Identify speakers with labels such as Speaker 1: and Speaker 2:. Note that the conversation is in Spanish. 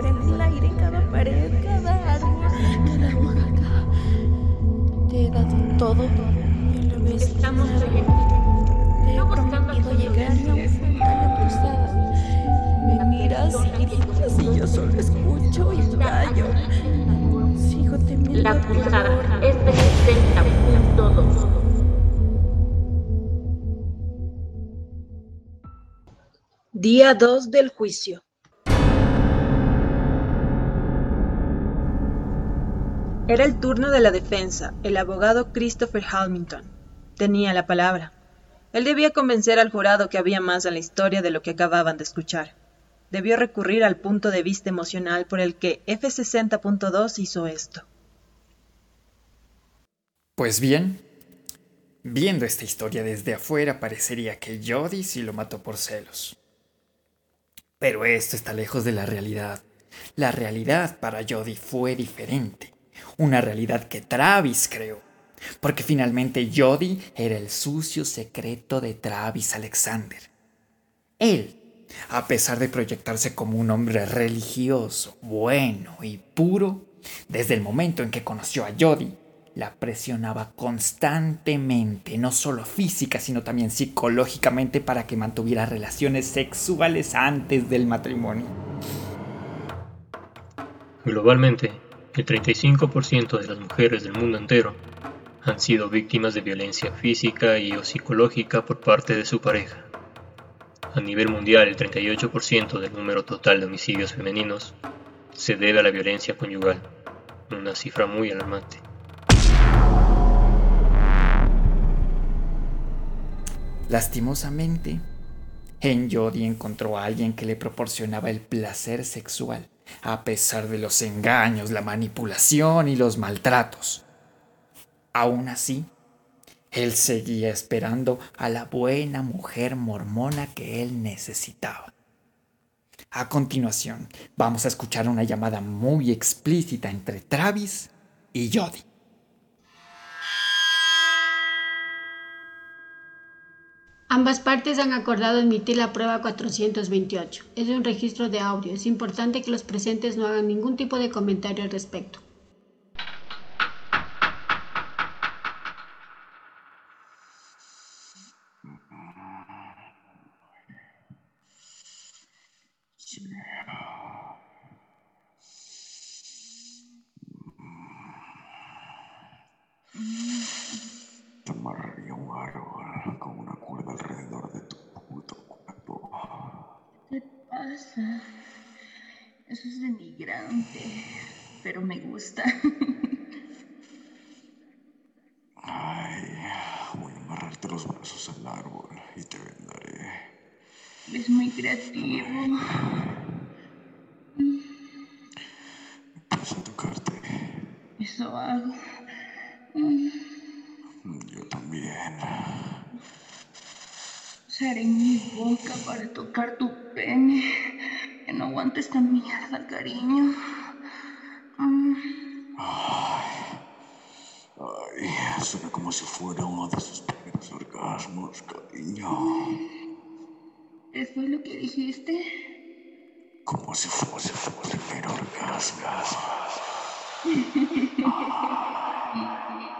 Speaker 1: flor en el aire, en
Speaker 2: cada
Speaker 1: pared,
Speaker 2: cada árbol, cada hoja,
Speaker 1: Te da
Speaker 2: todo en la mesa.
Speaker 1: Estamos Te he prometido llegar a un punto la cruzada. Me miras y gritas y yo solo escucho y callo. Sigo temiendo.
Speaker 2: La
Speaker 1: cruzada
Speaker 2: es del 70.2.
Speaker 3: Día 2 del juicio. Era el turno de la defensa. El abogado Christopher Hamilton tenía la palabra. Él debía convencer al jurado que había más en la historia de lo que acababan de escuchar. Debió recurrir al punto de vista emocional por el que F60.2 hizo esto.
Speaker 4: Pues bien, viendo esta historia desde afuera parecería que Jody sí lo mató por celos. Pero esto está lejos de la realidad. La realidad para Jody fue diferente. Una realidad que Travis creó. Porque finalmente Jody era el sucio secreto de Travis Alexander. Él, a pesar de proyectarse como un hombre religioso, bueno y puro, desde el momento en que conoció a Jody, la presionaba constantemente, no solo física, sino también psicológicamente para que mantuviera relaciones sexuales antes del matrimonio.
Speaker 5: Globalmente, el 35% de las mujeres del mundo entero han sido víctimas de violencia física y o psicológica por parte de su pareja. A nivel mundial, el 38% del número total de homicidios femeninos se debe a la violencia conyugal, una cifra muy alarmante.
Speaker 4: Lastimosamente, en Jody encontró a alguien que le proporcionaba el placer sexual, a pesar de los engaños, la manipulación y los maltratos. Aún así, él seguía esperando a la buena mujer mormona que él necesitaba. A continuación, vamos a escuchar una llamada muy explícita entre Travis y Jody.
Speaker 6: Ambas partes han acordado admitir la prueba 428. Es un registro de audio. Es importante que los presentes no hagan ningún tipo de comentario al respecto.
Speaker 7: Un
Speaker 1: pasa? Eso es denigrante, pero me gusta.
Speaker 7: Ay, voy a amarrarte los brazos al árbol y te vendaré.
Speaker 1: Es muy creativo.
Speaker 7: Empieza a tocarte.
Speaker 1: Eso hago.
Speaker 7: Yo también.
Speaker 1: Usaré mi boca para tocar tu pene. Que no aguante esta mierda, cariño. Mm.
Speaker 7: Ay, suena como si fuera uno de esos primeros orgasmos, cariño.
Speaker 1: ¿Qué fue lo que dijiste?
Speaker 7: Como si fuese tu primer orgasmo.